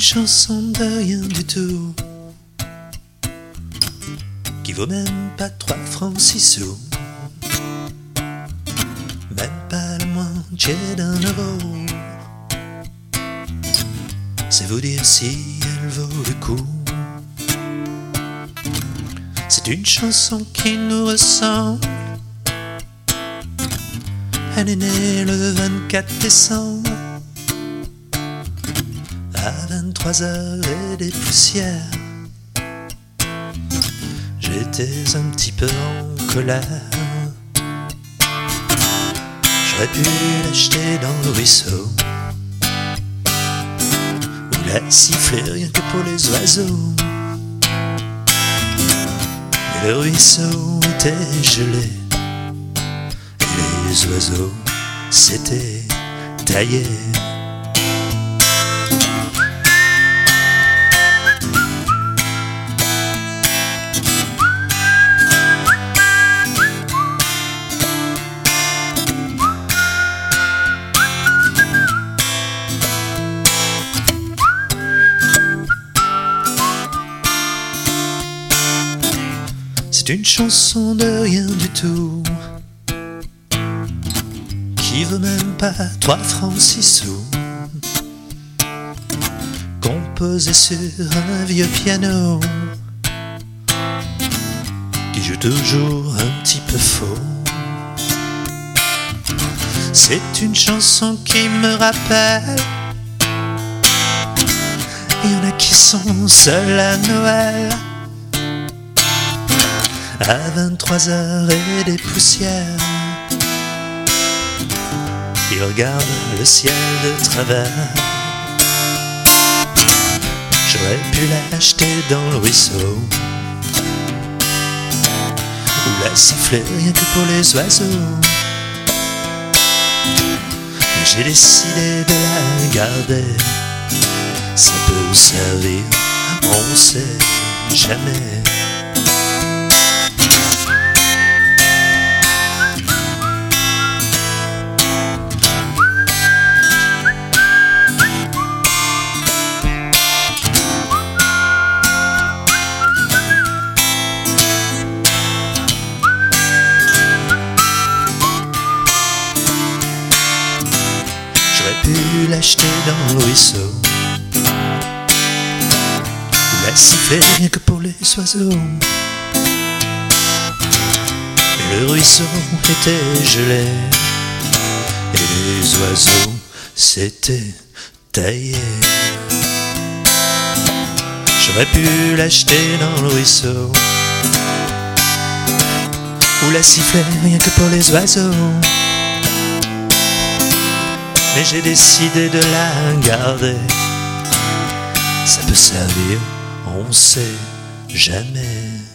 chanson de rien du tout qui vaut même pas trois francs six sous. Même pas le moitié d'un euro. C'est vous dire si elle vaut le coup. C'est une chanson qui nous ressemble. Elle est née le 24 décembre à 23 heures et des poussières. J'étais un petit peu en colère. J'aurais pu l'acheter dans le ruisseau ou la siffler rien que pour les oiseaux. Mais le ruisseau était gelé et les oiseaux s'étaient taillés. C'est une chanson de rien du tout. Qui vaut même pas trois francs six sous. Composée sur un vieux piano. Qui joue toujours un petit peu faux. C'est une chanson qui me rappelle. Il y en a qui sont seuls à Noël à 23 heures et des poussières. Il regarde le ciel de travers. J'aurais pu l'acheter dans le ruisseau. Ou la siffler rien que pour les oiseaux. Mais j'ai décidé de la garder. Ça peut servir, on sait jamais. Pu l'acheter dans le ruisseau Ou la siffler rien que pour les oiseaux. Le ruisseau était gelé Et les oiseaux s'étaient taillés. J'aurais pu l'acheter dans le ruisseau Ou la siffler rien que pour les oiseaux mais j'ai décidé de la garder. Ça peut servir, on sait jamais.